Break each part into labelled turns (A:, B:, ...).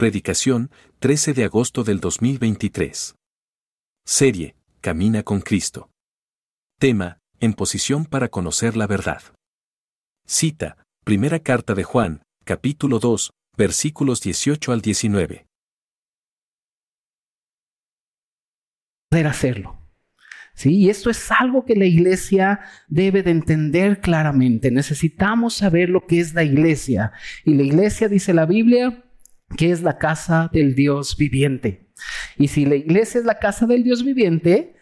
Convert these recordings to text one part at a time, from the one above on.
A: Predicación, 13 de agosto del 2023. Serie, Camina con Cristo. Tema, En posición para conocer la verdad. Cita, Primera Carta de Juan, capítulo 2, versículos 18 al 19.
B: Poder hacerlo. ¿Sí? Y esto es algo que la iglesia debe de entender claramente. Necesitamos saber lo que es la iglesia. Y la iglesia, dice la Biblia, que es la casa del Dios viviente. Y si la iglesia es la casa del Dios viviente,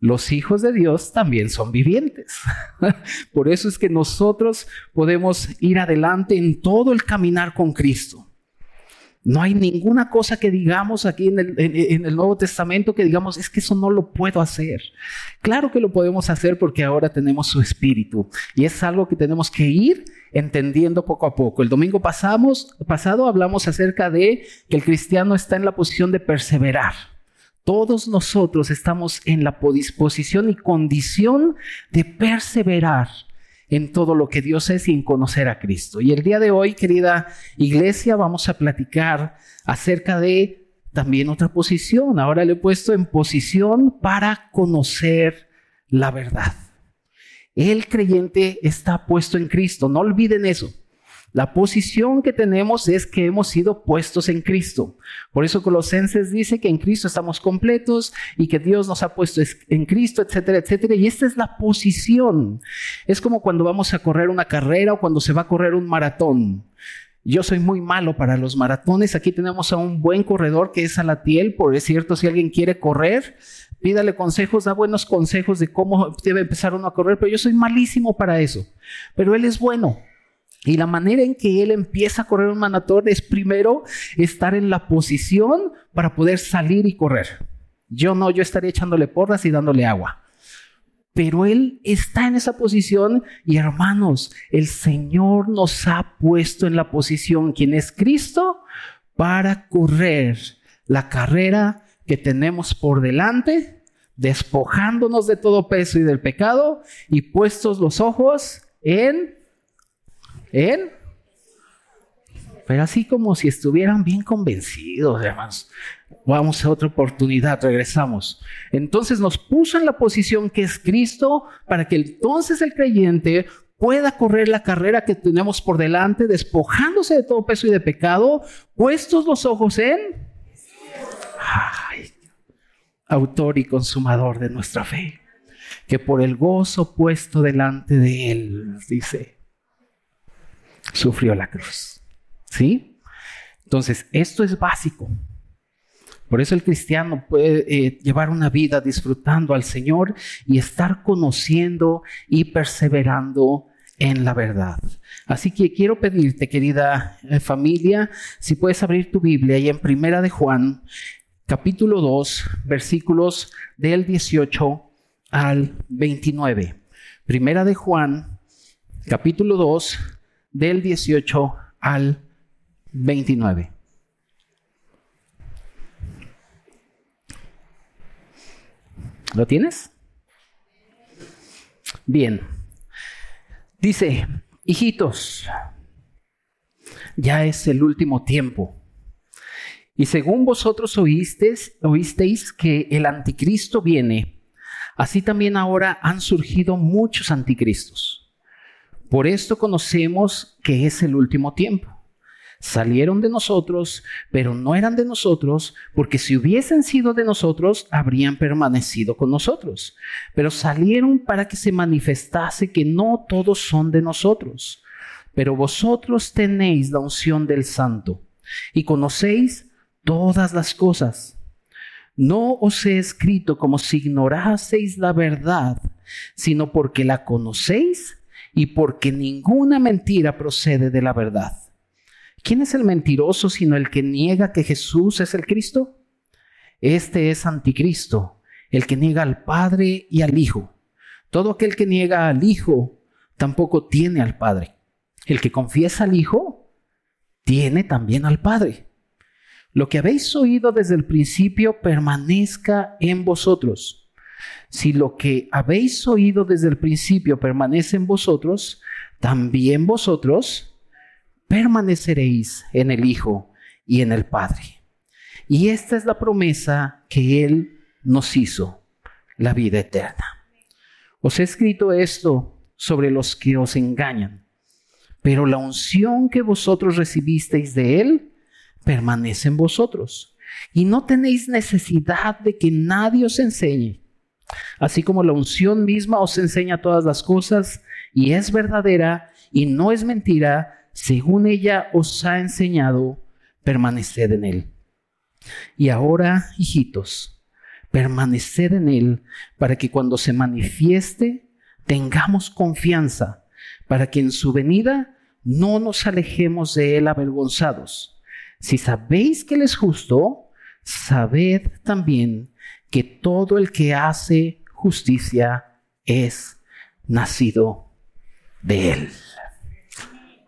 B: los hijos de Dios también son vivientes. Por eso es que nosotros podemos ir adelante en todo el caminar con Cristo. No hay ninguna cosa que digamos aquí en el, Nuevo Testamento que digamos, es que eso no lo puedo hacer. Claro que lo podemos hacer porque ahora tenemos su espíritu y es algo que tenemos que ir entendiendo poco a poco. El domingo pasamos, pasado hablamos acerca de que el cristiano está en la posición de perseverar. Todos nosotros estamos en la disposición y condición de perseverar en todo lo que Dios es y en conocer a Cristo. Y el día de hoy, querida iglesia, vamos a platicar acerca de también otra posición. Ahora le he puesto en posición para conocer la verdad. El creyente está puesto en Cristo, no olviden eso. La posición que tenemos es que hemos sido puestos en Cristo. Por eso Colosenses dice que en Cristo estamos completos y que Dios nos ha puesto en Cristo, etcétera, etcétera. Y esta es la posición. Es como cuando vamos a correr una carrera o cuando se va a correr un maratón. Yo soy muy malo para los maratones. Aquí tenemos a un buen corredor que es Alatiel. Por cierto, si alguien quiere correr, pídale consejos, da buenos consejos de cómo debe empezar uno a correr. Pero yo soy malísimo para eso. Pero él es bueno. Y la manera en que él empieza a correr un maratón es primero estar en la posición para poder salir y correr. Yo no, yo estaría echándole porras y dándole agua. Pero él está en esa posición y hermanos, el Señor nos ha puesto en la posición, quien es Cristo, para correr la carrera que tenemos por delante, despojándonos de todo peso y del pecado y puestos los ojos en ¿En? Pero así como si estuvieran bien convencidos, hermanos. Vamos a otra oportunidad, regresamos. Entonces nos puso en la posición que es Cristo para que entonces el creyente pueda correr la carrera que tenemos por delante, despojándose de todo peso y de pecado, puestos los ojos en Ay, autor y consumador de nuestra fe, que por el gozo puesto delante de él, dice, sufrió la cruz. ¿Sí? Entonces, esto es básico. Por eso el cristiano puede eh, llevar una vida disfrutando al Señor y estar conociendo y perseverando en la verdad. Así que quiero pedirte, querida eh, familia, si puedes abrir tu Biblia y en Primera de Juan, capítulo 2, versículos del 18 al 29. Primera de Juan, capítulo 2, del 18 al 29. ¿Lo tienes? Bien. Dice, hijitos, ya es el último tiempo. Y según vosotros oísteis, oísteis que el anticristo viene, así también ahora han surgido muchos anticristos. Por esto conocemos que es el último tiempo. Salieron de nosotros, pero no eran de nosotros, porque si hubiesen sido de nosotros, habrían permanecido con nosotros. Pero salieron para que se manifestase que no todos son de nosotros. Pero vosotros tenéis la unción del Santo y conocéis todas las cosas. No os he escrito como si ignoraseis la verdad, sino porque la conocéis y porque ninguna mentira procede de la verdad. ¿Quién es el mentiroso sino el que niega que Jesús es el Cristo? Este es anticristo, el que niega al Padre y al Hijo. Todo aquel que niega al Hijo tampoco tiene al Padre. El que confiesa al Hijo tiene también al Padre. Lo que habéis oído desde el principio permanezca en vosotros. Si lo que habéis oído desde el principio permanece en vosotros, también vosotros permaneceréis en el Hijo y en el Padre. Y esta es la promesa que Él nos hizo, la vida eterna. Os he escrito esto sobre los que os engañan, pero la unción que vosotros recibisteis de Él permanece en vosotros. Y no tenéis necesidad de que nadie os enseñe. Así como la unción misma os enseña todas las cosas y es verdadera y no es mentira, según ella os ha enseñado, permaneced en Él. Y ahora, hijitos, permaneced en Él para que cuando se manifieste tengamos confianza, para que en su venida no nos alejemos de Él avergonzados. Si sabéis que Él es justo, sabed también que todo el que hace justicia es nacido de Él.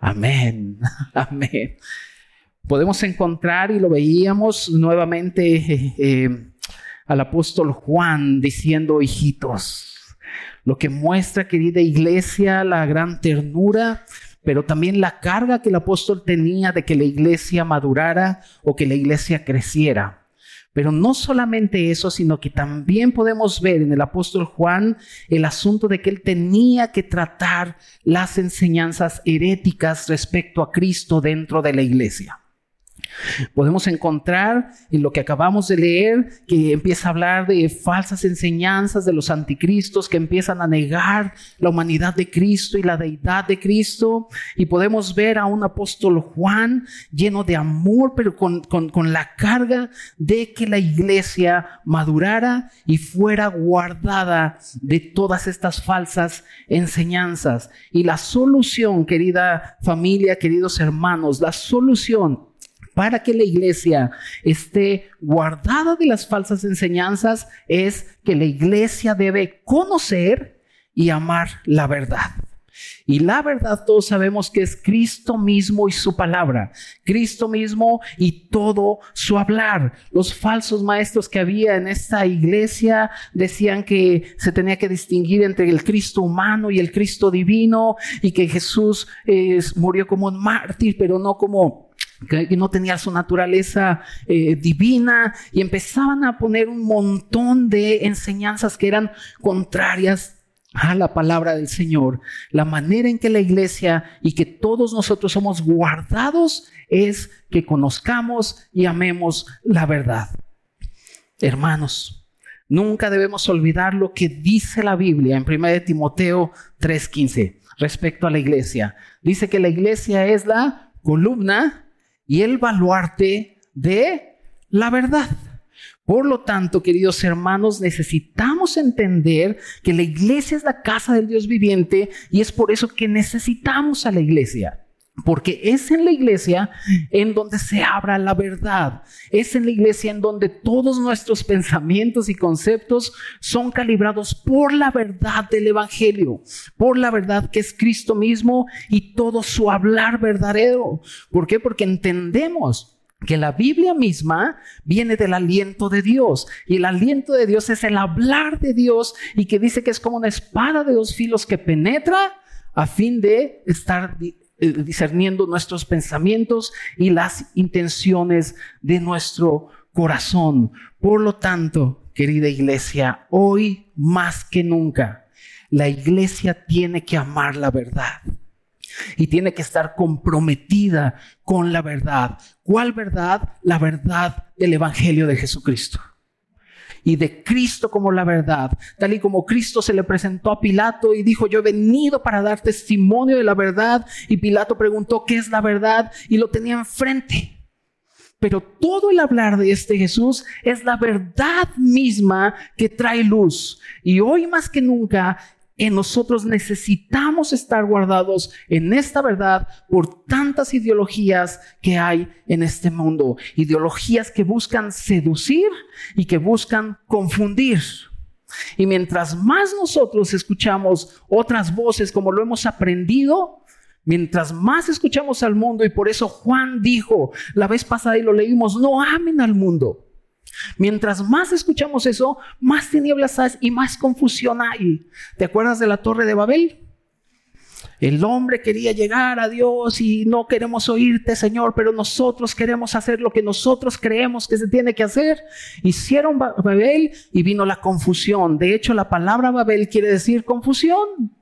B: Amén, amén podemos encontrar, y lo veíamos nuevamente, eh, eh, al apóstol Juan diciendo, hijitos, lo que muestra, querida iglesia, la gran ternura, pero también la carga que el apóstol tenía de que la iglesia madurara o que la iglesia creciera. Pero no solamente eso, sino que también podemos ver en el apóstol Juan el asunto de que él tenía que tratar las enseñanzas heréticas respecto a Cristo dentro de la iglesia. Podemos encontrar en lo que acabamos de leer que empieza a hablar de falsas enseñanzas de los anticristos que empiezan a negar la humanidad de Cristo y la deidad de Cristo. Y podemos ver a un apóstol Juan lleno de amor, pero con, con la carga de que la iglesia madurara y fuera guardada de todas estas falsas enseñanzas. Y la solución, querida familia, queridos hermanos, la solución para que la iglesia esté guardada de las falsas enseñanzas es que la iglesia debe conocer y amar la verdad. Y la verdad todos sabemos que es Cristo mismo y su palabra, Cristo mismo y todo su hablar. Los falsos maestros que había en esta iglesia decían que se tenía que distinguir entre el Cristo humano y el Cristo divino y que Jesús eh, murió como un mártir, pero no como que no tenía su naturaleza eh, divina y empezaban a poner un montón de enseñanzas que eran contrarias a la palabra del Señor. La manera en que la iglesia y que todos nosotros somos guardados es que conozcamos y amemos la verdad. Hermanos, nunca debemos olvidar lo que dice la Biblia en 1 Timoteo 3:15 respecto a la iglesia. Dice que la iglesia es la columna y el baluarte de la verdad. Por lo tanto, queridos hermanos, necesitamos entender que la iglesia es la casa del Dios viviente y es por eso que necesitamos a la iglesia. Porque es en la iglesia en donde se abra la verdad. Es en la iglesia en donde todos nuestros pensamientos y conceptos son calibrados por la verdad del Evangelio, por la verdad que es Cristo mismo y todo su hablar verdadero. ¿Por qué? Porque entendemos que la Biblia misma viene del aliento de Dios y el aliento de Dios es el hablar de Dios y que dice que es como una espada de dos filos que penetra a fin de estar discerniendo nuestros pensamientos y las intenciones de nuestro corazón. Por lo tanto, querida iglesia, hoy más que nunca, la iglesia tiene que amar la verdad y tiene que estar comprometida con la verdad. ¿Cuál verdad? La verdad del Evangelio de Jesucristo y de Cristo como la verdad, tal y como Cristo se le presentó a Pilato y dijo, yo he venido para dar testimonio de la verdad, y Pilato preguntó, ¿qué es la verdad? Y lo tenía enfrente. Pero todo el hablar de este Jesús es la verdad misma que trae luz. Y hoy más que nunca en nosotros necesitamos estar guardados en esta verdad por tantas ideologías que hay en este mundo. Ideologías que buscan seducir y que buscan confundir. Y mientras más nosotros escuchamos otras voces como lo hemos aprendido, mientras más escuchamos al mundo, y por eso Juan dijo la vez pasada y lo leímos, no amen al mundo Mientras más escuchamos eso, más tinieblas hay y más confusión hay. ¿Te acuerdas de la torre de Babel? El hombre quería llegar a Dios y no queremos oírte, Señor, pero nosotros queremos hacer lo que nosotros creemos que se tiene que hacer. Hicieron Babel y vino la confusión. De hecho, la palabra Babel quiere decir confusión.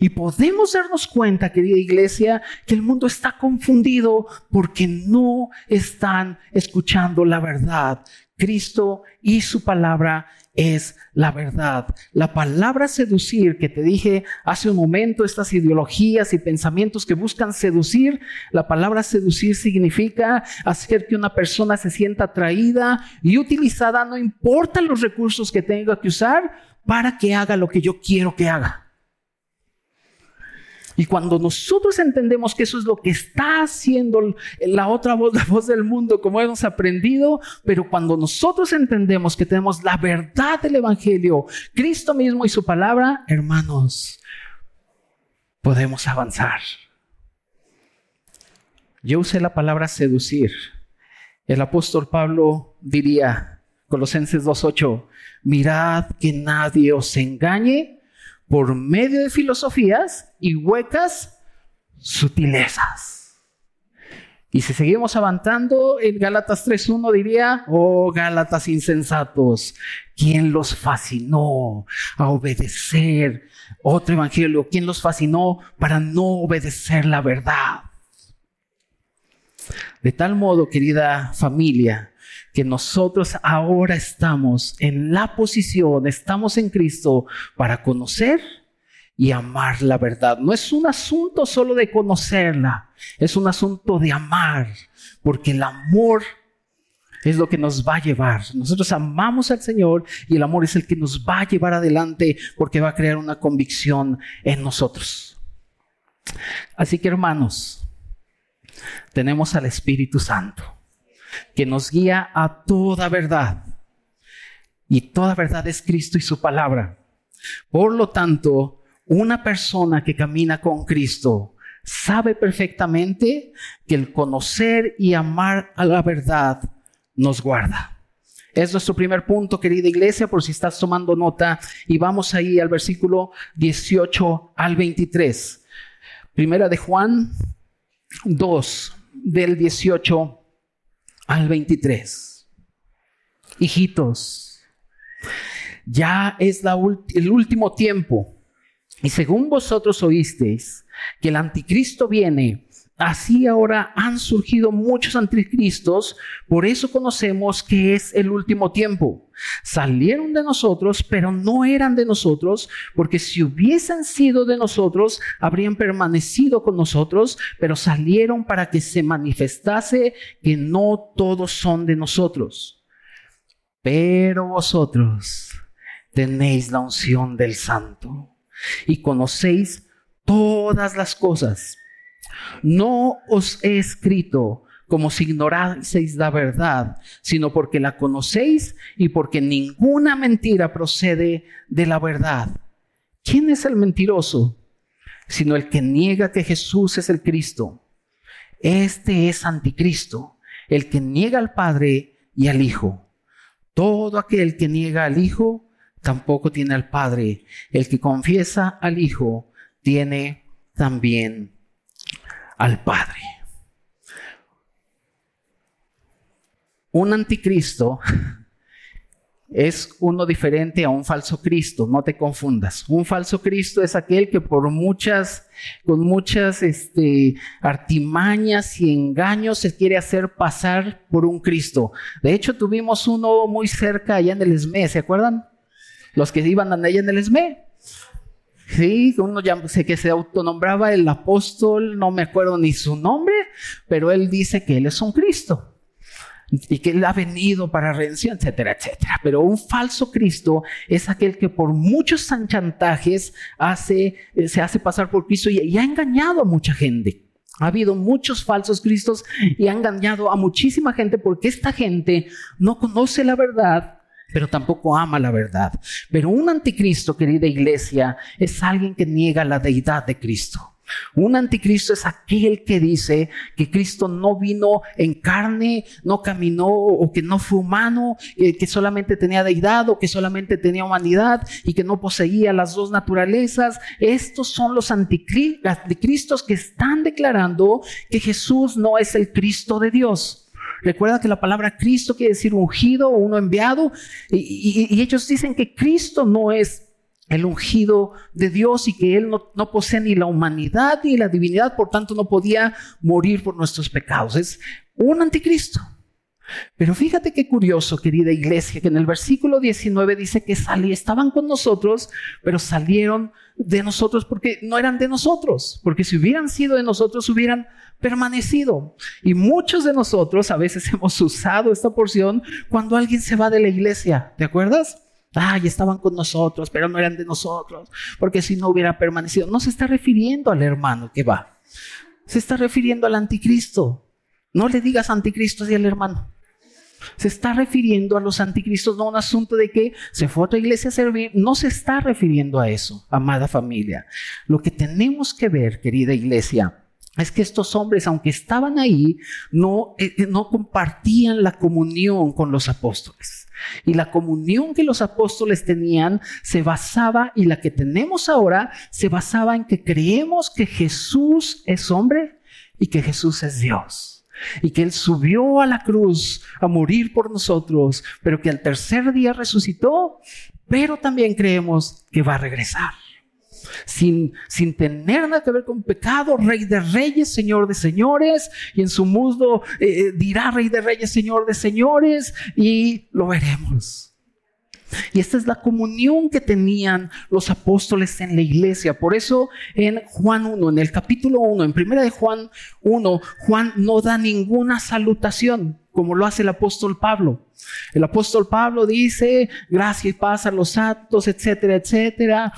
B: Y podemos darnos cuenta, querida iglesia, que el mundo está confundido porque no están escuchando la verdad. Cristo y su palabra es la verdad. La palabra seducir que te dije hace un momento, estas ideologías y pensamientos que buscan seducir, la palabra seducir significa hacer que una persona se sienta atraída y utilizada, no importa los recursos que tenga que usar, para que haga lo que yo quiero que haga. Y cuando nosotros entendemos que eso es lo que está haciendo la otra voz, la voz del mundo, como hemos aprendido, pero cuando nosotros entendemos que tenemos la verdad del Evangelio, Cristo mismo y su palabra, hermanos, podemos avanzar. Yo usé la palabra seducir. El apóstol Pablo diría, Colosenses 2.8, mirad que nadie os engañe por medio de filosofías y huecas sutilezas. Y si seguimos avanzando, en Gálatas 3.1 diría, oh Gálatas insensatos, ¿quién los fascinó a obedecer otro evangelio? ¿Quién los fascinó para no obedecer la verdad? De tal modo, querida familia, que nosotros ahora estamos en la posición, estamos en Cristo para conocer y amar la verdad. No es un asunto solo de conocerla, es un asunto de amar, porque el amor es lo que nos va a llevar. Nosotros amamos al Señor y el amor es el que nos va a llevar adelante porque va a crear una convicción en nosotros. Así que hermanos, tenemos al Espíritu Santo que nos guía a toda verdad. Y toda verdad es Cristo y su palabra. Por lo tanto, una persona que camina con Cristo sabe perfectamente que el conocer y amar a la verdad nos guarda. Es nuestro primer punto, querida iglesia, por si estás tomando nota. Y vamos ahí al versículo 18 al 23. Primera de Juan 2, del 18 al 23. Hijitos, ya es el último tiempo. Y según vosotros oísteis que el anticristo viene, Así ahora han surgido muchos anticristos, por eso conocemos que es el último tiempo. Salieron de nosotros, pero no eran de nosotros, porque si hubiesen sido de nosotros, habrían permanecido con nosotros, pero salieron para que se manifestase que no todos son de nosotros. Pero vosotros tenéis la unción del santo y conocéis todas las cosas no os he escrito como si ignoraseis la verdad, sino porque la conocéis y porque ninguna mentira procede de la verdad. ¿Quién es el mentiroso? Sino el que niega que Jesús es el Cristo. Este es anticristo, el que niega al Padre y al Hijo. Todo aquel que niega al Hijo tampoco tiene al Padre. El que confiesa al Hijo tiene también al Padre. Un anticristo es uno diferente a un falso Cristo, no te confundas. Un falso Cristo es aquel que por muchas, con muchas este, artimañas y engaños se quiere hacer pasar por un Cristo. De hecho, tuvimos uno muy cerca allá en el ESME, ¿se acuerdan? Los que iban allá en el ESME. Sí, uno ya sé que se autonombraba el apóstol, no me acuerdo ni su nombre, pero él dice que él es un Cristo y que él ha venido para redención, etcétera, etcétera. Pero un falso Cristo es aquel que por muchos chantajes hace, eh, se hace pasar por Cristo y, y ha engañado a mucha gente. Ha habido muchos falsos Cristos y ha engañado a muchísima gente porque esta gente no conoce la verdad pero tampoco ama la verdad. Pero un anticristo, querida iglesia, es alguien que niega la deidad de Cristo. Un anticristo es aquel que dice que Cristo no vino en carne, no caminó o que no fue humano, eh, que solamente tenía deidad o que solamente tenía humanidad y que no poseía las dos naturalezas. Estos son los anticristos que están declarando que Jesús no es el Cristo de Dios. Recuerda que la palabra Cristo quiere decir ungido o uno enviado y, y ellos dicen que Cristo no es el ungido de Dios y que Él no, posee ni la humanidad ni la divinidad, por tanto no podía morir por nuestros pecados. Es un anticristo. Pero fíjate qué curioso, querida iglesia, que en el versículo 19 dice que salí, estaban con nosotros, pero salieron de nosotros porque no eran de nosotros, porque si hubieran sido de nosotros hubieran permanecido. Y muchos de nosotros a veces hemos usado esta porción cuando alguien se va de la iglesia, ¿te acuerdas? Ay, estaban con nosotros, pero no eran de nosotros, porque si no hubiera permanecido. No se está refiriendo al hermano que va, se está refiriendo al anticristo. No le digas anticristo así al hermano. Se está refiriendo a los anticristos, no a un asunto de que se fue a otra iglesia a servir. No se está refiriendo a eso, amada familia. Lo que tenemos que ver, querida iglesia, es que estos hombres, aunque estaban ahí, no, eh, eh, no compartían la comunión con los apóstoles. Y la comunión que los apóstoles tenían se basaba, y la que tenemos ahora, se basaba en que creemos que Jesús es hombre y que Jesús es Dios. Y que Él subió a la cruz a morir por nosotros, pero que al tercer día resucitó, pero también creemos que va a regresar sin, sin tener nada que ver con pecado, rey de reyes, señor de señores, y en su muslo eh, eh, dirá rey de reyes, señor de señores, y lo veremos. Y esta es la comunión que tenían los apóstoles en la iglesia. Por eso en Juan 1, en el capítulo 1, en primera de Juan 1, Juan no da ninguna salutación como lo hace el apóstol Pablo. El apóstol Pablo dice, gracia y paz a los santos, etcétera, etcétera.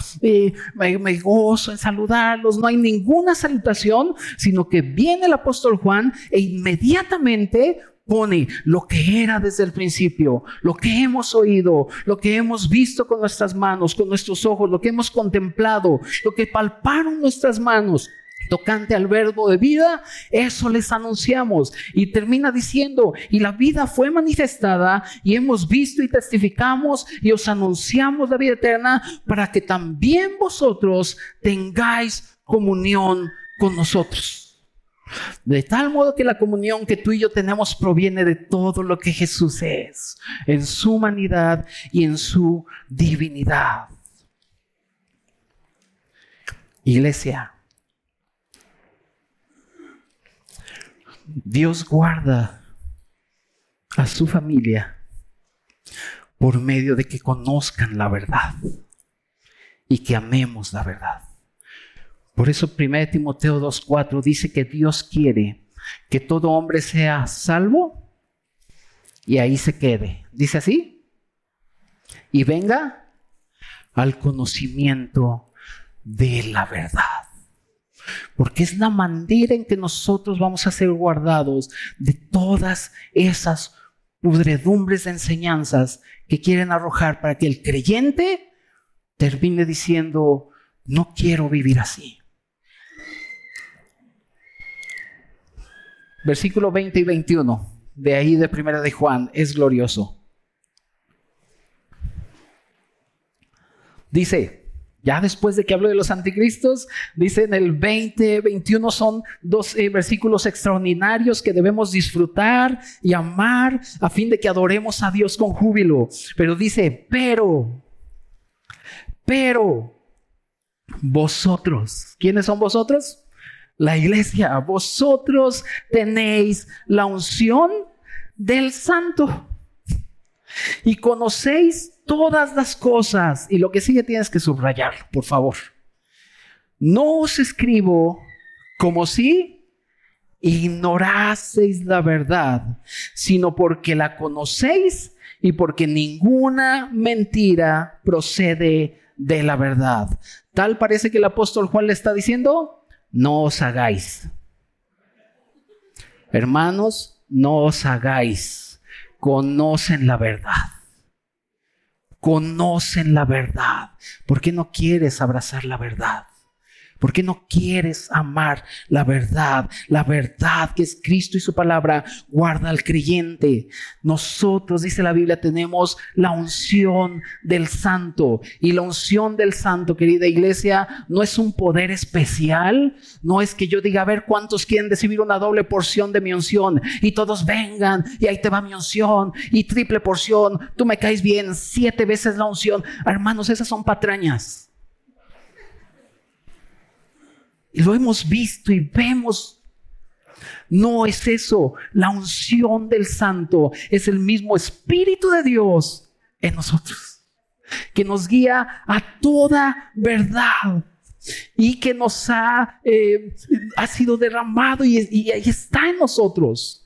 B: me, gozo en saludarlos. No hay ninguna salutación, sino que viene el apóstol Juan e inmediatamente pone lo que era desde el principio, lo que hemos oído, lo que hemos visto con nuestras manos, con nuestros ojos, lo que hemos contemplado, lo que palparon nuestras manos tocante al verbo de vida, eso les anunciamos. Y termina diciendo, y la vida fue manifestada y hemos visto y testificamos y os anunciamos la vida eterna para que también vosotros tengáis comunión con nosotros. De tal modo que la comunión que tú y yo tenemos proviene de todo lo que Jesús es, en su humanidad y en su divinidad. Iglesia, Dios guarda a su familia por medio de que conozcan la verdad y que amemos la verdad. Por eso 1 Timoteo 2.4 dice que Dios quiere que todo hombre sea salvo y ahí se quede. Dice así. Y venga al conocimiento de la verdad. Porque es la manera en que nosotros vamos a ser guardados de todas esas pudredumbres de enseñanzas que quieren arrojar para que el creyente termine diciendo, no quiero vivir así. Versículo 20 y 21 de ahí de Primera de Juan es glorioso. Dice, ya después de que hablo de los anticristos, dice en el 20, 21 son dos eh, versículos extraordinarios que debemos disfrutar y amar a fin de que adoremos a Dios con júbilo. Pero dice, pero, pero, vosotros, ¿quiénes son vosotros? La iglesia, vosotros tenéis la unción del santo y conocéis todas las cosas. Y lo que sigue tienes que subrayar, por favor. No os escribo como si ignoraseis la verdad, sino porque la conocéis y porque ninguna mentira procede de la verdad. Tal parece que el apóstol Juan le está diciendo, no os hagáis. Hermanos, no os hagáis. Conocen la verdad. Conocen la verdad. ¿Por qué no quieres abrazar la verdad? ¿Por qué no quieres amar la verdad? La verdad que es Cristo y su palabra guarda al creyente. Nosotros, dice la Biblia, tenemos la unción del santo. Y la unción del santo, querida iglesia, no es un poder especial. No es que yo diga, a ver cuántos quieren recibir una doble porción de mi unción. Y todos vengan y ahí te va mi unción. Y triple porción. Tú me caes bien. Siete veces la unción. Hermanos, esas son patrañas. Y lo hemos visto y vemos. No es eso. La unción del santo es el mismo Espíritu de Dios en nosotros, que nos guía a toda verdad y que nos ha, eh, ha sido derramado y, y está en nosotros.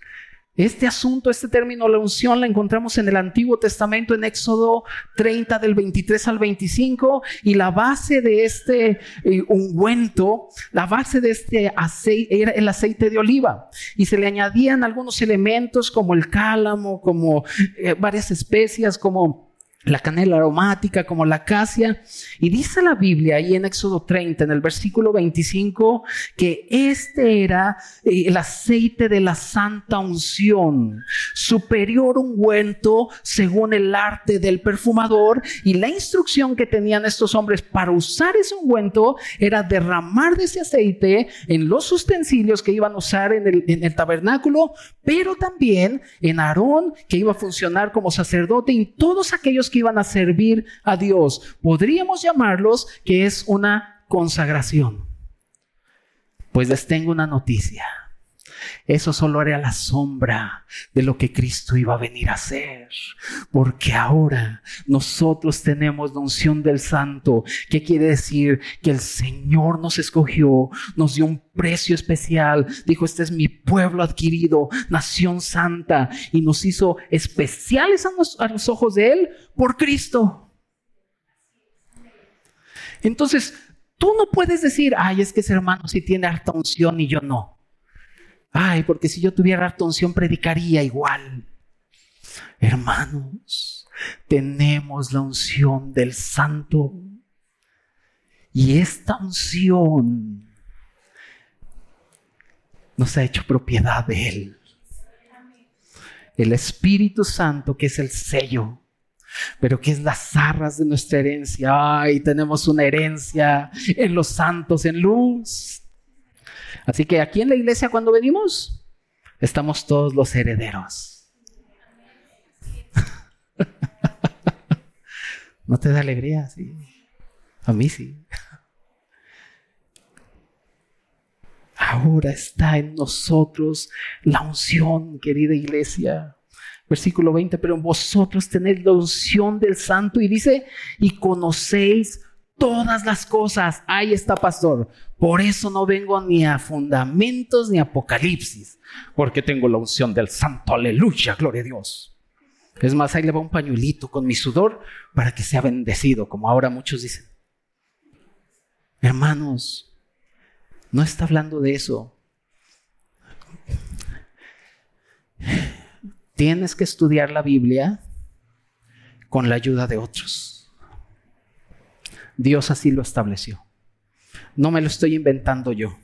B: Este asunto, este término, la unción, la encontramos en el Antiguo Testamento, en Éxodo 30 del 23 al 25, y la base de este eh, ungüento, la base de este aceite era el aceite de oliva, y se le añadían algunos elementos como el cálamo, como eh, varias especias, como la canela aromática como la acacia. Y dice la Biblia ahí en Éxodo 30, en el versículo 25, que este era eh, el aceite de la santa unción, superior ungüento según el arte del perfumador. Y la instrucción que tenían estos hombres para usar ese ungüento era derramar de ese aceite en los utensilios que iban a usar en el, tabernáculo, pero también en Aarón, que iba a funcionar como sacerdote, y todos aquellos que iban a servir a Dios. Podríamos llamarlos que es una consagración. Pues les tengo una noticia. Eso solo era la sombra de lo que Cristo iba a venir a hacer. Porque ahora nosotros tenemos la unción del Santo. ¿Qué quiere decir? Que el Señor nos escogió, nos dio un precio especial. Dijo, este es mi pueblo adquirido, nación santa. Y nos hizo especiales a los, a los ojos de Él por Cristo. Entonces, tú no puedes decir, ay, es que ese hermano sí tiene harta unción y yo no. Ay, porque si yo tuviera harta unción predicaría igual. Hermanos, tenemos la unción del Santo. Y esta unción nos ha hecho propiedad de Él. El Espíritu Santo, que es el sello, pero que es las arras de nuestra herencia. Ay, tenemos una herencia en los santos, en luz. Así que aquí en la iglesia cuando venimos, estamos todos los herederos. ¿No te da alegría? Sí. A mí sí. Ahora está en nosotros la unción, querida iglesia. Versículo 20, pero vosotros tenéis la unción del santo y dice, y conocéis todas las cosas. Ahí está, pastor. Por eso no vengo ni a fundamentos ni a apocalipsis, porque tengo la unción del santo. Aleluya, gloria a Dios. Es más, ahí le va un pañuelito con mi sudor para que sea bendecido, como ahora muchos dicen. Hermanos, no está hablando de eso. Tienes que estudiar la Biblia con la ayuda de otros. Dios así lo estableció. No me lo estoy inventando yo.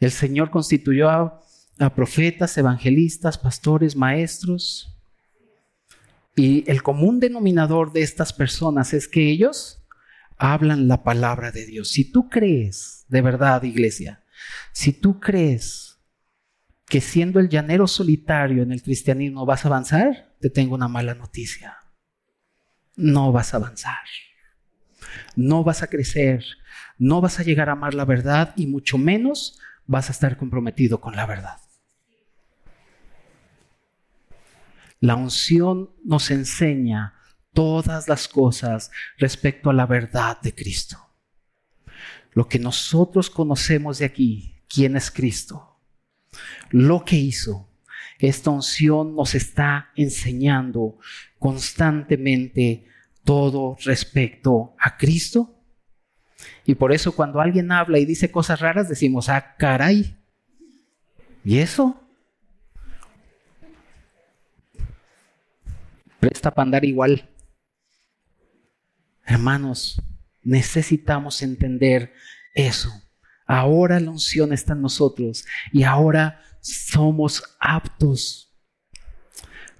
B: El Señor constituyó a, profetas, evangelistas, pastores, maestros. Y el común denominador de estas personas es que ellos hablan la palabra de Dios. Si tú crees, de verdad, iglesia, si tú crees que siendo el llanero solitario en el cristianismo vas a avanzar, te tengo una mala noticia. No vas a avanzar no vas a crecer, no vas a llegar a amar la verdad y mucho menos vas a estar comprometido con la verdad. La unción nos enseña todas las cosas respecto a la verdad de Cristo. Lo que nosotros conocemos de aquí, quién es Cristo, lo que hizo, esta unción nos está enseñando constantemente todo respecto a Cristo. Y por eso cuando alguien habla y dice cosas raras, decimos, ah, caray. ¿Y eso? Presta para andar igual. Hermanos, necesitamos entender eso. Ahora la unción está en nosotros y ahora somos aptos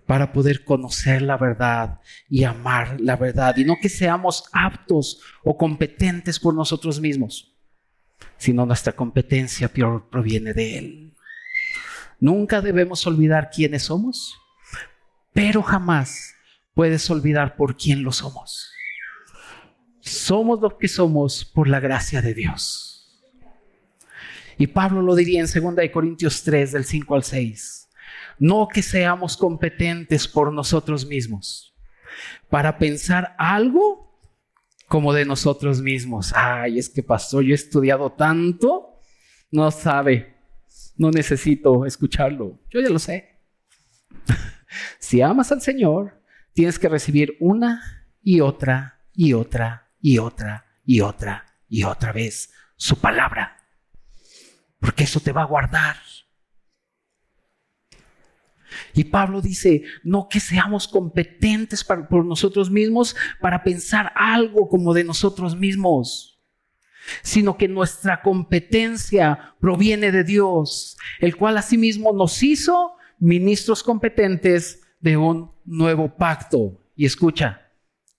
B: para poder conocer la verdad y amar la verdad. Y no que seamos aptos o competentes por nosotros mismos, sino nuestra competencia proviene de Él. Nunca debemos olvidar quiénes somos, pero jamás puedes olvidar por quién lo somos. Somos lo que somos por la gracia de Dios. Y Pablo lo diría en 2 Corintios 3, del 5 al 6 no que seamos competentes por nosotros mismos. Para pensar algo como de nosotros mismos. Ay, es que pastor, yo he estudiado tanto, no sabe, no necesito escucharlo, yo ya lo sé. si amas al Señor, tienes que recibir una y otra y otra y otra y otra y otra vez su palabra, porque eso te va a guardar y Pablo dice, no que seamos competentes por nosotros mismos para pensar algo como de nosotros mismos, sino que nuestra competencia proviene de Dios, el cual asimismo nos hizo ministros competentes de un nuevo pacto. Y escucha,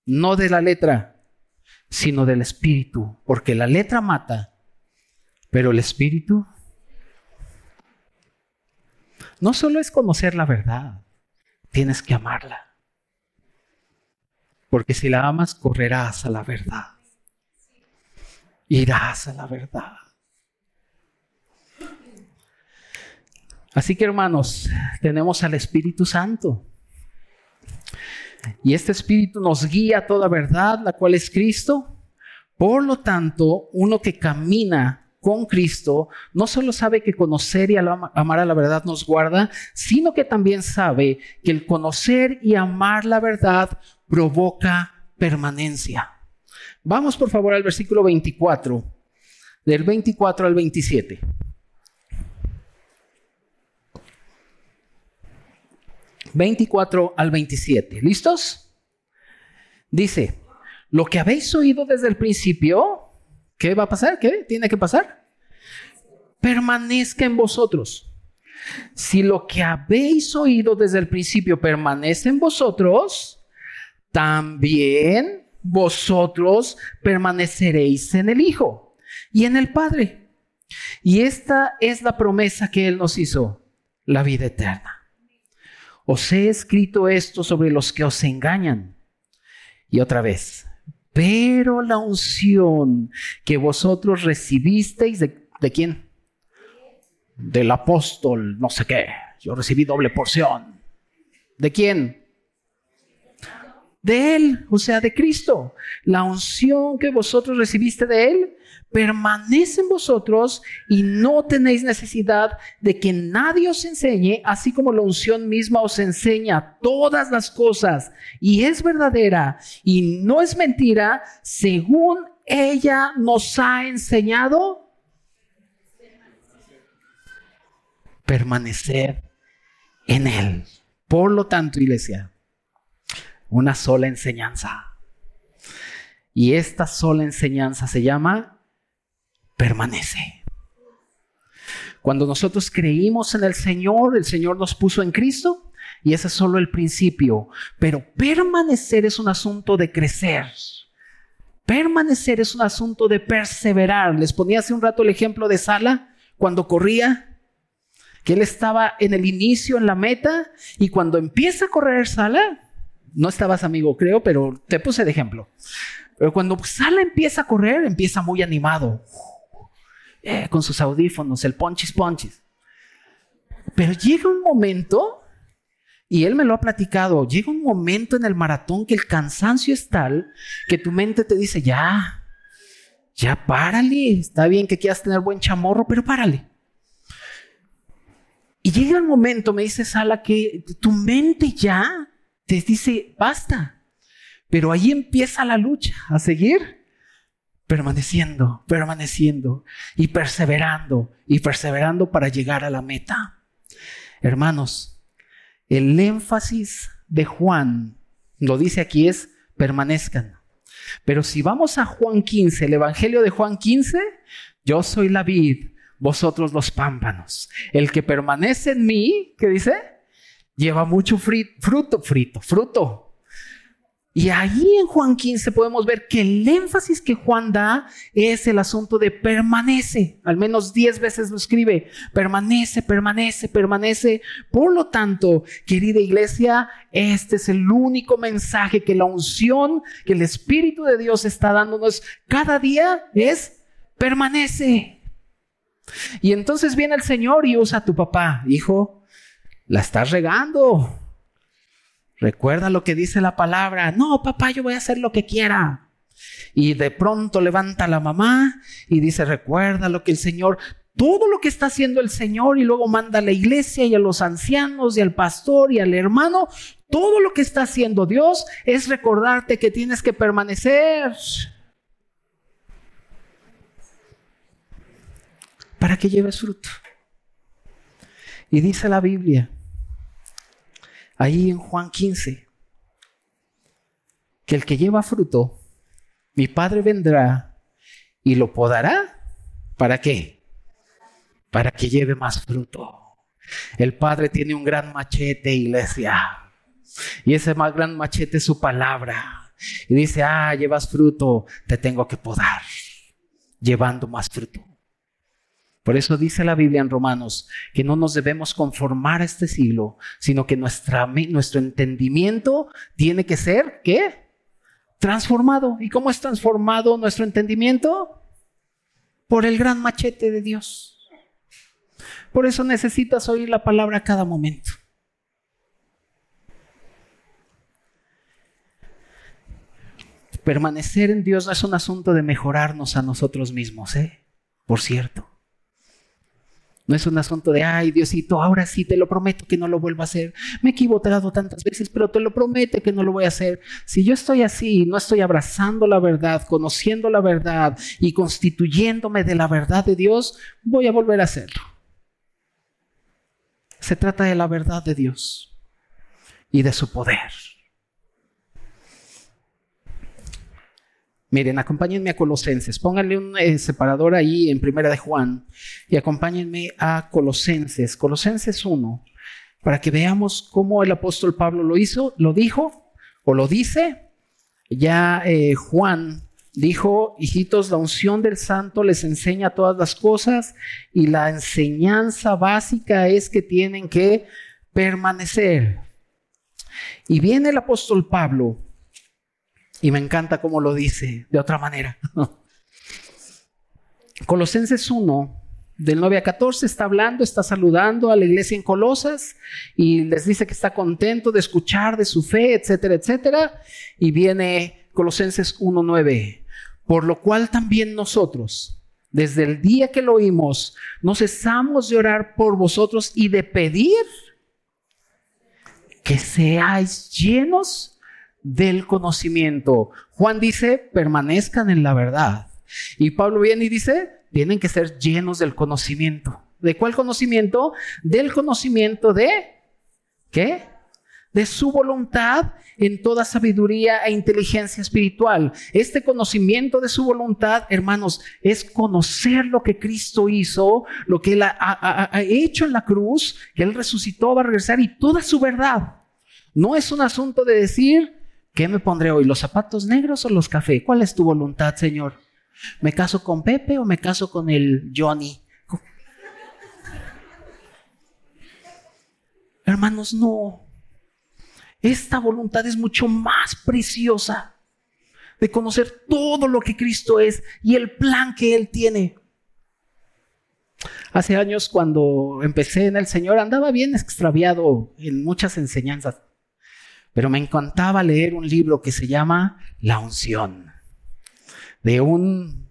B: no de la letra, sino del espíritu, porque la letra mata, pero el espíritu no solo es conocer la verdad, tienes que amarla. Porque si la amas, correrás a la verdad. Irás a la verdad. Así que hermanos, tenemos al Espíritu Santo. Y este Espíritu nos guía a toda verdad, la cual es Cristo. Por lo tanto, uno que camina con Cristo, no solo sabe que conocer y amar a la verdad nos guarda, sino que también sabe que el conocer y amar la verdad provoca permanencia. Vamos por favor al versículo 24, del 24 al 27. ...24 al 27. ¿Listos? Dice, lo que habéis oído desde el principio, ¿Qué va a pasar? ¿Qué tiene que pasar? Permanezca en vosotros. Si lo que habéis oído desde el principio permanece en vosotros, también vosotros permaneceréis en el Hijo y en el Padre. Y esta es la promesa que Él nos hizo, la vida eterna. Os he escrito esto sobre los que os engañan. Y otra vez, pero la unción que vosotros recibisteis, ¿de, quién? Del apóstol, no sé qué. Yo recibí doble porción. ¿De quién? De Él, o sea, de Cristo. La unción que vosotros recibiste de Él permanece en vosotros y no tenéis necesidad de que nadie os enseñe, así como la unción misma os enseña todas las cosas y es verdadera y no es mentira, según ella nos ha enseñado. Permanecer en Él. Por lo tanto, iglesia, una sola enseñanza. Y esta sola enseñanza se llama permanece. Cuando nosotros creímos en el Señor, el Señor nos puso en Cristo y ese es solo el principio. Pero permanecer es un asunto de crecer. Permanecer es un asunto de perseverar. Les ponía hace un rato el ejemplo de Sala cuando corría, que él estaba en el inicio, en la meta, y cuando empieza a correr Sala, no estabas amigo, creo, pero te puse de ejemplo. Pero cuando Sala empieza a correr, empieza muy animado. Eh, con sus audífonos, el ponchis ponchis. Pero llega un momento, y él me lo ha platicado, llega un momento en el maratón que el cansancio es tal que tu mente te dice, ya, ya párale, está bien que quieras tener buen chamorro, pero párale. Y llega el momento, me dice Sala, que tu mente ya te dice, basta. Pero ahí empieza la lucha, a seguir permaneciendo, permaneciendo y perseverando y perseverando para llegar a la meta. Hermanos, el énfasis de Juan, lo dice aquí, es permanezcan. Pero si vamos a Juan 15, el Evangelio de Juan 15, yo soy la vid, vosotros los pámpanos. El que permanece en mí, ¿qué dice? Lleva mucho fruto, frito, fruto. Y ahí en Juan 15 podemos ver que el énfasis que Juan da es el asunto de permanece. Al menos 10 veces lo escribe. Permanece, permanece, permanece. Por lo tanto, querida iglesia, este es el único mensaje que la unción, que el Espíritu de Dios está dándonos cada día es permanece. Y entonces viene el Señor y usa a tu papá. Hijo, la estás regando. Recuerda lo que dice la palabra. No, papá, yo voy a hacer lo que quiera. Y de pronto levanta la mamá y dice, recuerda lo que el Señor, todo lo que está haciendo el Señor y luego manda a la iglesia y a los ancianos y al pastor y al hermano, todo lo que está haciendo Dios es recordarte que tienes que permanecer. Para que lleves fruto. Y dice la Biblia ahí en Juan 15, que el que lleva fruto, mi Padre vendrá y lo podará. ¿Para qué? Para que lleve más fruto. El Padre tiene un gran machete, iglesia. Y ese más gran machete es su palabra. Y dice, ah, llevas fruto, te tengo que podar, llevando más fruto. Por eso dice la Biblia en Romanos que no nos debemos conformar a este siglo, sino que nuestro entendimiento tiene que ser, ¿qué? Transformado. ¿Y cómo es transformado nuestro entendimiento? Por el gran machete de Dios. Por eso necesitas oír la palabra a cada momento. Permanecer en Dios no es un asunto de mejorarnos a nosotros mismos, ¿eh? Por cierto. No es un asunto de, ay Diosito, ahora sí te lo prometo que no lo vuelvo a hacer. Me he equivocado tantas veces, pero te lo prometo que no lo voy a hacer. Si yo estoy así, no estoy abrazando la verdad, conociendo la verdad y constituyéndome de la verdad de Dios, voy a volver a hacerlo. Se trata de la verdad de Dios y de su poder. Miren, acompáñenme a Colosenses. Pónganle un eh, separador ahí en Primera de Juan y acompáñenme a Colosenses, Colosenses 1, para que veamos cómo el apóstol Pablo lo hizo, lo dijo o lo dice. Ya eh, Juan dijo, hijitos, la unción del santo les enseña todas las cosas y la enseñanza básica es que tienen que permanecer. Y viene el apóstol Pablo y me encanta cómo lo dice de otra manera. Colosenses 1, del 9 a 14, está hablando, está saludando a la iglesia en Colosas y les dice que está contento de escuchar de su fe, etcétera, etcétera. Y viene Colosenses 1, 9. Por lo cual también nosotros, desde el día que lo oímos, no cesamos de orar por vosotros y de pedir que seáis llenos del conocimiento. Juan dice, permanezcan en la verdad. Y Pablo viene y dice, tienen que ser llenos del conocimiento. ¿De cuál conocimiento? Del conocimiento de, ¿qué? De su voluntad en toda sabiduría e inteligencia espiritual. Este conocimiento de su voluntad, hermanos, es conocer lo que Cristo hizo, lo que Él ha, ha hecho en la cruz, que Él resucitó, va a regresar y toda su verdad. No es un asunto de decir, ¿Qué me pondré hoy? ¿Los zapatos negros o los café? ¿Cuál es tu voluntad, Señor? ¿Me caso con Pepe o me caso con el Johnny? Hermanos, no. Esta voluntad es mucho más preciosa de conocer todo lo que Cristo es y el plan que Él tiene. Hace años cuando empecé en el Señor andaba bien extraviado en muchas enseñanzas. Pero me encantaba leer un libro que se llama La unción, de un,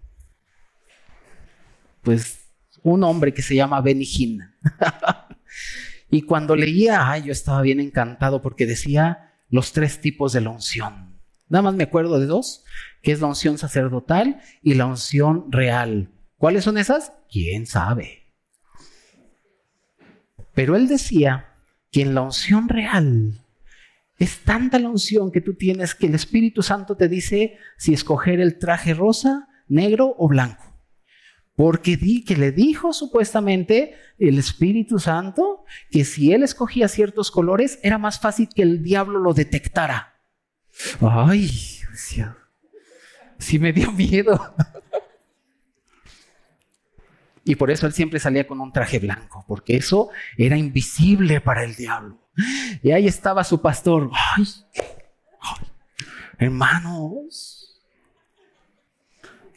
B: pues, un hombre que se llama Hinn. y cuando leía, ay, yo estaba bien encantado porque decía los tres tipos de la unción. Nada más me acuerdo de dos, que es la unción sacerdotal y la unción real. ¿Cuáles son esas? ¿Quién sabe? Pero él decía que en la unción real Es tanta la unción que tú tienes que el Espíritu Santo te dice si escoger el traje rosa, negro o blanco. Porque di, que le dijo supuestamente el Espíritu Santo que si él escogía ciertos colores era más fácil que el diablo lo detectara. Ay, sí me dio miedo. Y por eso él siempre salía con un traje blanco, porque eso era invisible para el diablo. Y ahí estaba su pastor. Ay, hermanos.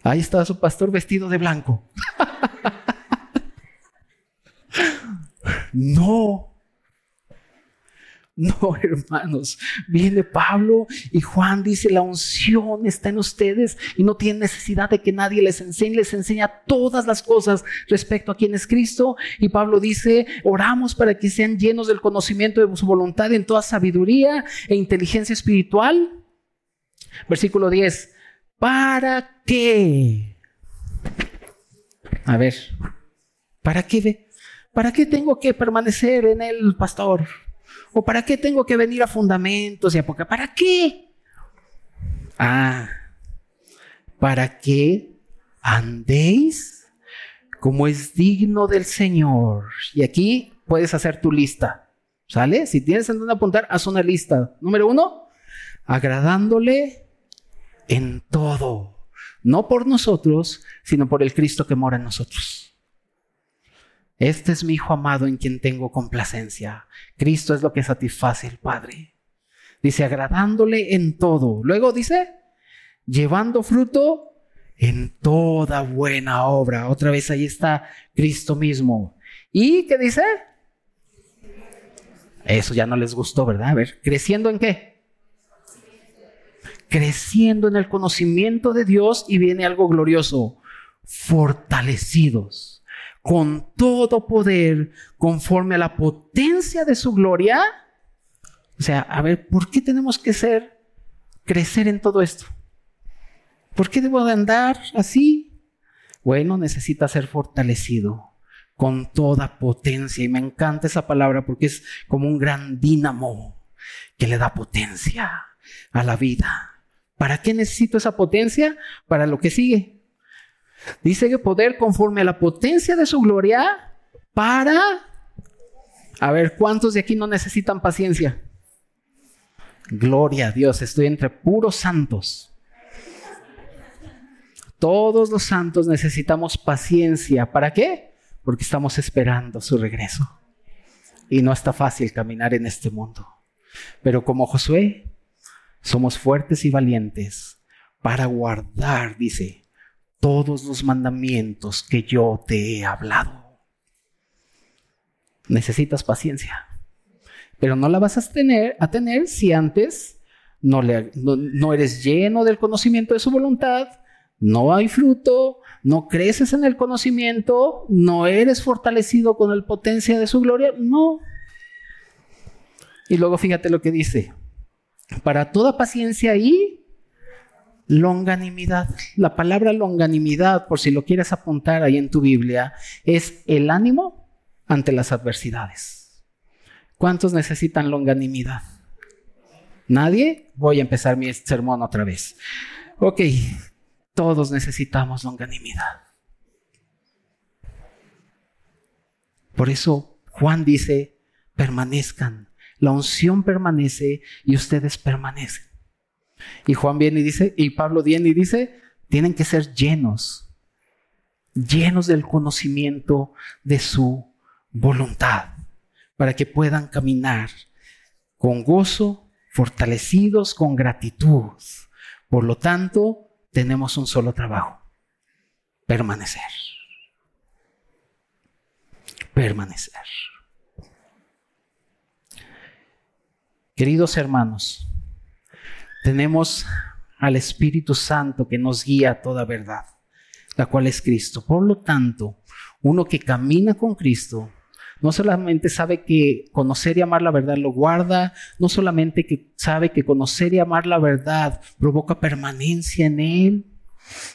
B: Ahí estaba su pastor vestido de blanco. no, no, hermanos, viene Pablo y Juan dice, la unción está en ustedes y no tienen necesidad de que nadie les enseñe, les enseña todas las cosas respecto a quién es Cristo. Y Pablo dice, oramos para que sean llenos del conocimiento de su voluntad en toda sabiduría e inteligencia espiritual. Versículo 10, ¿para qué? A ver, ¿para qué? ¿Para qué tengo que permanecer en el pastor? ¿O para qué tengo que venir a fundamentos y a poca? ¿Para qué? Ah, para que andéis como es digno del Señor. Y aquí puedes hacer tu lista. ¿Sale? Si tienes en dónde apuntar, haz una lista. Número uno, agradándole en todo. No por nosotros, sino por el Cristo que mora en nosotros. Este es mi Hijo amado en quien tengo complacencia. Cristo es lo que satisface al Padre. Dice, agradándole en todo. Luego dice, llevando fruto en toda buena obra. Otra vez ahí está Cristo mismo. ¿Y qué dice? Eso ya no les gustó, ¿verdad? A ver, ¿creciendo en qué? Creciendo en el conocimiento de Dios y viene algo glorioso. Fortalecidos con todo poder, conforme a la potencia de su gloria. O sea, a ver, ¿por qué tenemos que ser, crecer en todo esto? ¿Por qué debo de andar así? Bueno, necesita ser fortalecido con toda potencia. Y me encanta esa palabra porque es como un gran dínamo que le da potencia a la vida. ¿Para qué necesito esa potencia? Para lo que sigue. Dice que poder conforme a la potencia de su gloria para... A ver, ¿cuántos de aquí no necesitan paciencia? Gloria a Dios, estoy entre puros santos. Todos los santos necesitamos paciencia. ¿Para qué? Porque estamos esperando su regreso. Y no está fácil caminar en este mundo. Pero como Josué, somos fuertes y valientes para guardar, dice, todos los mandamientos que yo te he hablado. Necesitas paciencia, pero no la vas a tener, a tener si antes no, eres lleno del conocimiento de su voluntad, no hay fruto, no creces en el conocimiento, no eres fortalecido con la potencia de su gloria, no. Y luego fíjate lo que dice, para toda paciencia y Longanimidad. La palabra longanimidad, por si lo quieres apuntar ahí en tu Biblia, es el ánimo ante las adversidades. ¿Cuántos necesitan longanimidad? ¿Nadie? Voy a empezar mi sermón otra vez. Ok, todos necesitamos longanimidad. Por eso Juan dice, permanezcan. La unción permanece y ustedes permanecen. Y Juan viene y dice, y Pablo viene y dice, tienen que ser llenos, llenos del conocimiento de su voluntad, para que puedan caminar con gozo, fortalecidos con gratitud. Por lo tanto, tenemos un solo trabajo, permanecer. Permanecer. Queridos hermanos, tenemos al Espíritu Santo que nos guía a toda verdad, la cual es Cristo. Por lo tanto, uno que camina con Cristo, no solamente sabe que conocer y amar la verdad lo guarda, no solamente que sabe que conocer y amar la verdad provoca permanencia en él,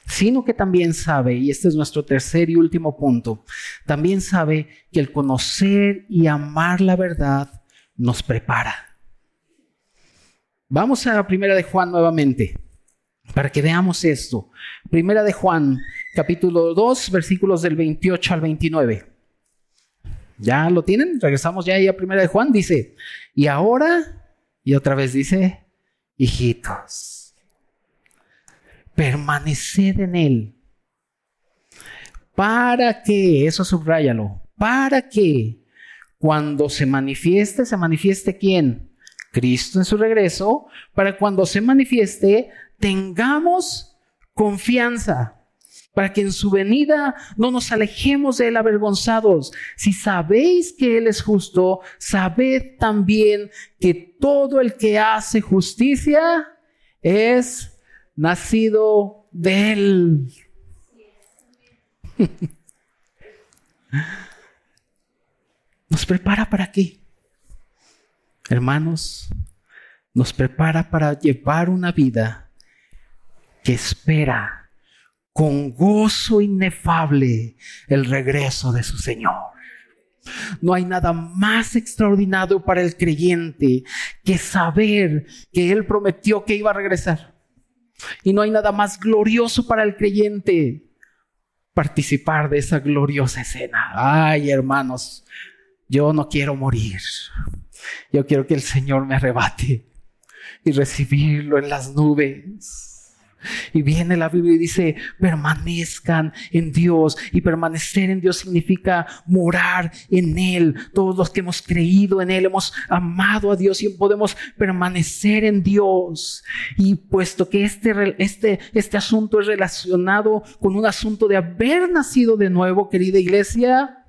B: sino que también sabe, y este es nuestro tercer y último punto, también sabe que el conocer y amar la verdad nos prepara Vamos a Primera de Juan nuevamente para que veamos esto. Primera de Juan, capítulo 2, versículos del 28 al 29. ¿Ya lo tienen? Regresamos ya ahí a Primera de Juan. Dice, y ahora, y otra vez dice, hijitos, permaneced en él. ¿Para que, eso subráyalo, para que cuando se manifieste, se manifieste quién? Cristo en su regreso, para cuando se manifieste, tengamos confianza para que en su venida no nos alejemos de él avergonzados. Si sabéis que él es justo, sabed también que todo el que hace justicia es nacido de él. ¿Nos prepara para qué? Hermanos, nos prepara para llevar una vida que espera con gozo inefable el regreso de su Señor. No hay nada más extraordinario para el creyente que saber que Él prometió que iba a regresar. Y no hay nada más glorioso para el creyente participar de esa gloriosa escena. Ay, hermanos, yo no quiero morir. Yo quiero que el Señor me arrebate y recibirlo en las nubes. Y viene la Biblia y dice, permanezcan en Dios. Y permanecer en Dios significa morar en Él. Todos los que hemos creído en Él, hemos amado a Dios y podemos permanecer en Dios. Y puesto que este, este, este asunto es relacionado con un asunto de haber nacido de nuevo, querida iglesia,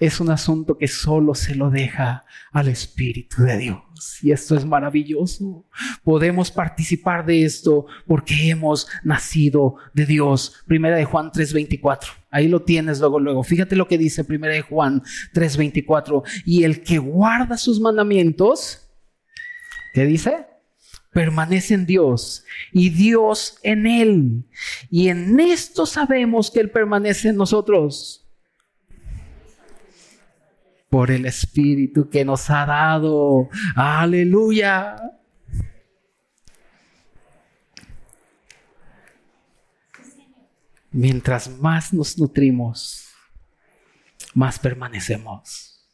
B: es un asunto que solo se lo deja al Espíritu de Dios. Y esto es maravilloso. Podemos participar de esto porque hemos nacido de Dios. Primera de Juan 3:24. Ahí lo tienes luego, luego. Fíjate lo que dice Primera de Juan 3:24. Y el que guarda sus mandamientos, ¿qué dice? Permanece en Dios y Dios en él. Y en esto sabemos que Él permanece en nosotros por el Espíritu que nos ha dado. Aleluya. Mientras más nos nutrimos, más permanecemos.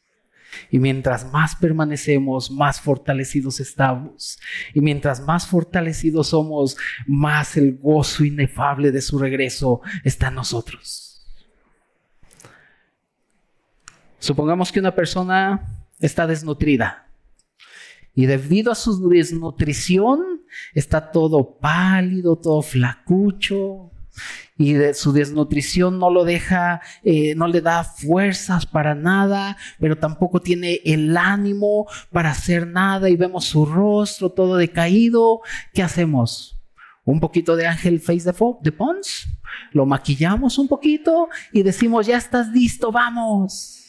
B: Y mientras más permanecemos, más fortalecidos estamos. Y mientras más fortalecidos somos, más el gozo inefable de su regreso está en nosotros. Supongamos que una persona está desnutrida y debido a su desnutrición está todo pálido, todo flacucho y de su desnutrición no lo deja, eh, no le da fuerzas para nada, pero tampoco tiene el ánimo para hacer nada y vemos su rostro todo decaído. ¿Qué hacemos? Un poquito de ángel face de, de Pons, lo maquillamos un poquito y decimos, ya estás listo, vamos.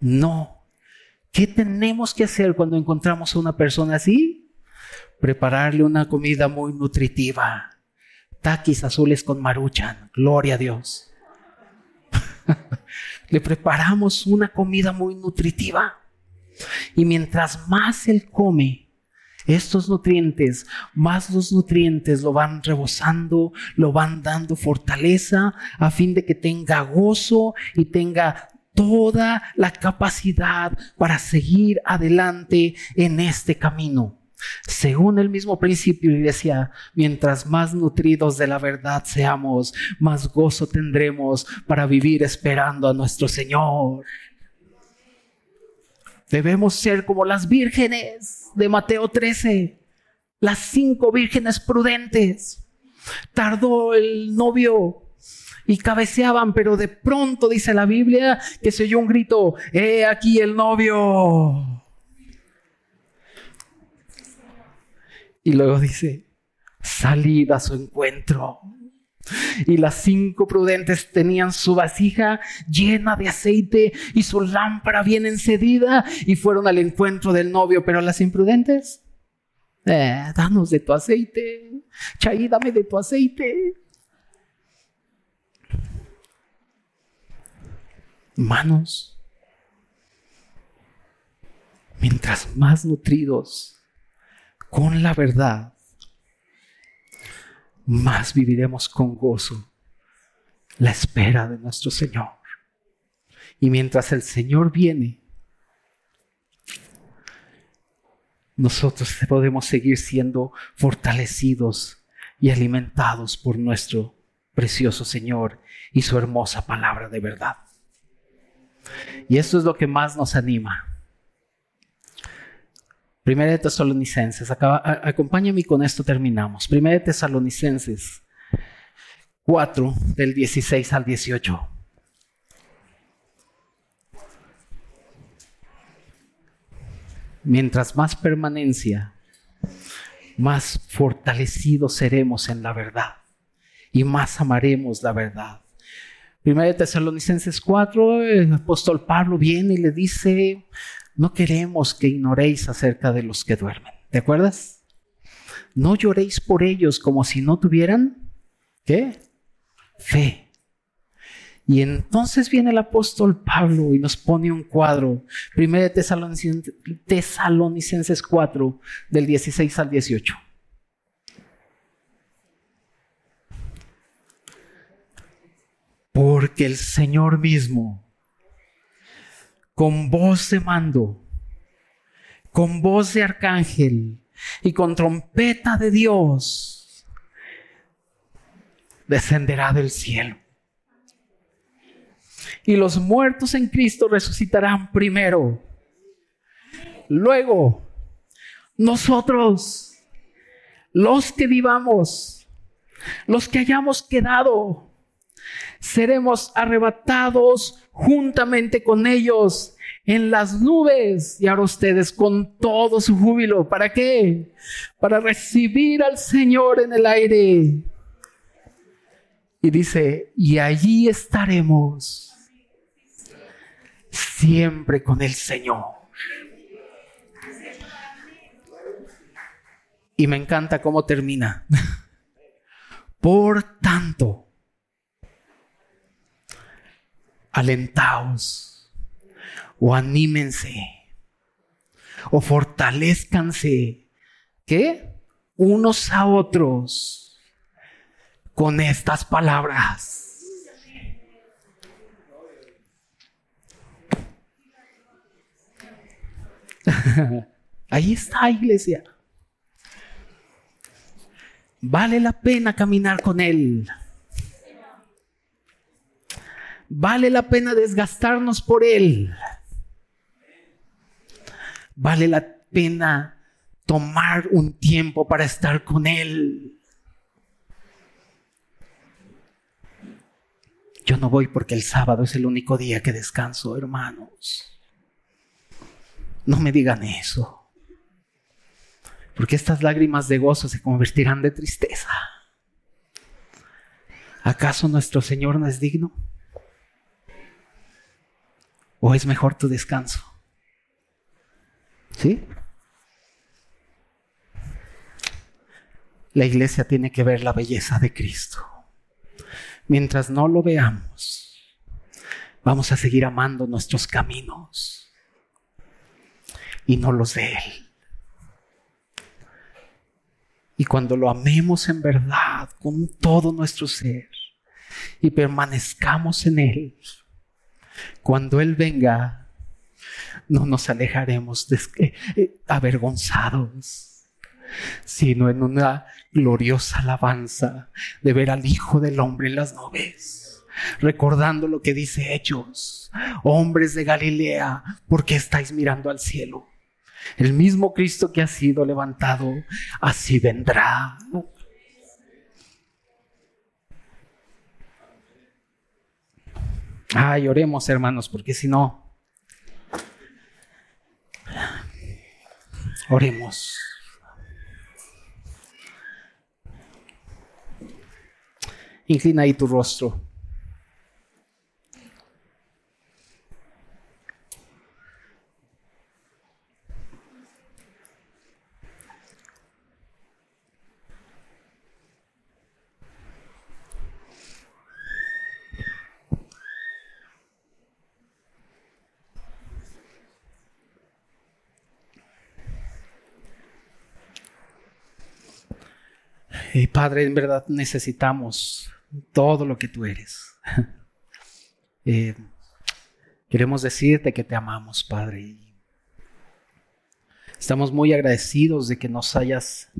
B: No. ¿Qué tenemos que hacer cuando encontramos a una persona así? Prepararle una comida muy nutritiva. Taquis azules con maruchan. Gloria a Dios. Le preparamos una comida muy nutritiva. Y mientras más él come estos nutrientes, más los nutrientes lo van rebosando, lo van dando fortaleza a fin de que tenga gozo y tenga toda la capacidad para seguir adelante en este camino. Según el mismo principio, iglesia, mientras más nutridos de la verdad seamos, más gozo tendremos para vivir esperando a nuestro Señor. Debemos ser como las vírgenes de Mateo 13, las cinco vírgenes prudentes. Tardó el novio y cabeceaban, pero de pronto dice la Biblia que se oyó un grito, he aquí el novio. Y luego dice, salid a su encuentro. Y las cinco prudentes tenían su vasija llena de aceite y su lámpara bien encendida y fueron al encuentro del novio, pero las imprudentes, eh, danos de tu aceite, Chay, dame de tu aceite. Manos, mientras más nutridos con la verdad, más viviremos con gozo la espera de nuestro Señor. Y mientras el Señor viene, nosotros podemos seguir siendo fortalecidos y alimentados por nuestro precioso Señor y su hermosa palabra de verdad. Y esto es lo que más nos anima. Primera de Tesalonicenses, acompáñame con esto terminamos. Primera de Tesalonicenses 4, del 16 al 18. Mientras más permanencia, más fortalecidos seremos en la verdad y más amaremos la verdad. Primera de Tesalonicenses 4, el apóstol Pablo viene y le dice, no queremos que ignoréis acerca de los que duermen. ¿Te acuerdas? No lloréis por ellos como si no tuvieran, ¿qué? Fe. Y entonces viene el apóstol Pablo y nos pone un cuadro, Primera de Tesalonicenses, Tesalonicenses 4, del 16 al 18. Porque el Señor mismo, con voz de mando, con voz de arcángel y con trompeta de Dios, descenderá del cielo. Y los muertos en Cristo resucitarán primero. Luego, nosotros, los que vivamos, los que hayamos quedado, seremos arrebatados juntamente con ellos en las nubes. Y ahora ustedes con todo su júbilo. ¿Para qué? Para recibir al Señor en el aire. Y dice, y allí estaremos siempre con el Señor. Y me encanta cómo termina. Por tanto, alentaos o anímense o fortalezcanse, ¿qué? Unos a otros con estas palabras. Ahí está, iglesia. Vale la pena caminar con Él. Vale la pena desgastarnos por Él. Vale la pena tomar un tiempo para estar con Él. Yo no voy porque el sábado es el único día que descanso, hermanos. No me digan eso. Porque estas lágrimas de gozo se convertirán de tristeza. ¿Acaso nuestro Señor no es digno? ¿O es mejor tu descanso? ¿Sí? La iglesia tiene que ver la belleza de Cristo. Mientras no lo veamos, vamos a seguir amando nuestros caminos y no los de Él. Y cuando lo amemos en verdad, con todo nuestro ser, y permanezcamos en Él, cuando Él venga, no nos alejaremos de, eh, avergonzados, sino en una gloriosa alabanza de ver al Hijo del Hombre en las nubes, recordando lo que dice Hechos, hombres de Galilea, ¿por qué estáis mirando al cielo? El mismo Cristo que ha sido levantado, así vendrá. Ay, oremos hermanos, porque si no, oremos. Inclina ahí tu rostro. Padre, en verdad necesitamos todo lo que tú eres. Eh, queremos decirte que te amamos, Padre. Estamos muy agradecidos de que nos hayas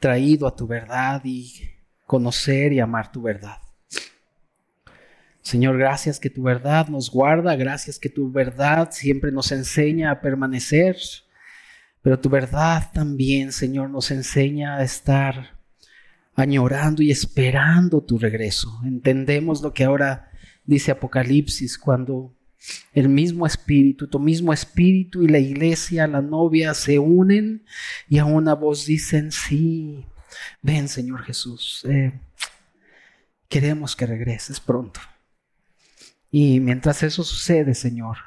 B: traído a tu verdad y conocer y amar tu verdad. Señor, gracias que tu verdad nos guarda, gracias que tu verdad siempre nos enseña a permanecer, pero tu verdad también, Señor, nos enseña a estar añorando y esperando tu regreso. Entendemos lo que ahora dice Apocalipsis cuando el mismo espíritu, tu mismo espíritu y la iglesia, la novia se unen y a una voz dicen, sí, ven Señor Jesús, eh, queremos que regreses pronto. Y mientras eso sucede, Señor,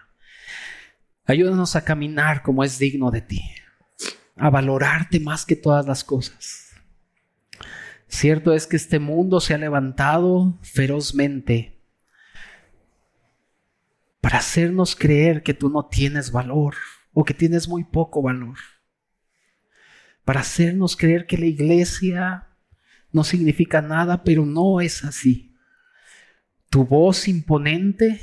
B: ayúdanos a caminar como es digno de ti, a valorarte más que todas las cosas. Cierto es que este mundo se ha levantado ferozmente para hacernos creer que tú no tienes valor o que tienes muy poco valor. Para hacernos creer que la iglesia no significa nada, pero no es así. Tu voz imponente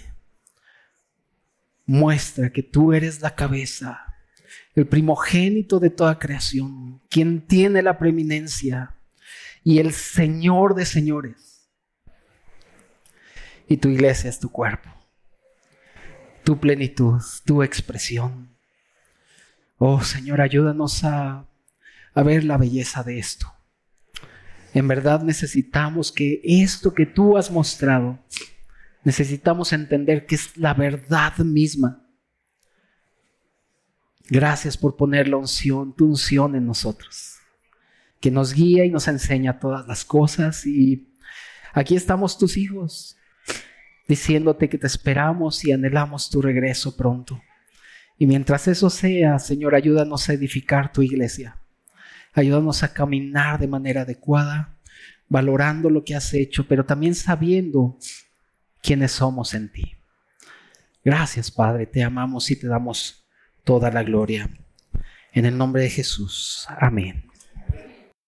B: muestra que tú eres la cabeza, el primogénito de toda creación, quien tiene la preeminencia y el Señor de señores. Y tu iglesia es tu cuerpo, tu plenitud, tu expresión. Oh Señor, ayúdanos a, a ver la belleza de esto. En verdad necesitamos que esto que tú has mostrado, necesitamos entender que es la verdad misma. Gracias por poner la unción, tu unción en nosotros, que nos guía y nos enseña todas las cosas. Y aquí estamos tus hijos, diciéndote que te esperamos y anhelamos tu regreso pronto. Y mientras eso sea, Señor, ayúdanos a edificar tu iglesia. Ayúdanos a caminar de manera adecuada, valorando lo que has hecho, pero también sabiendo quiénes somos en ti. Gracias, Padre, te amamos y te damos toda la gloria. En el nombre de Jesús. Amén.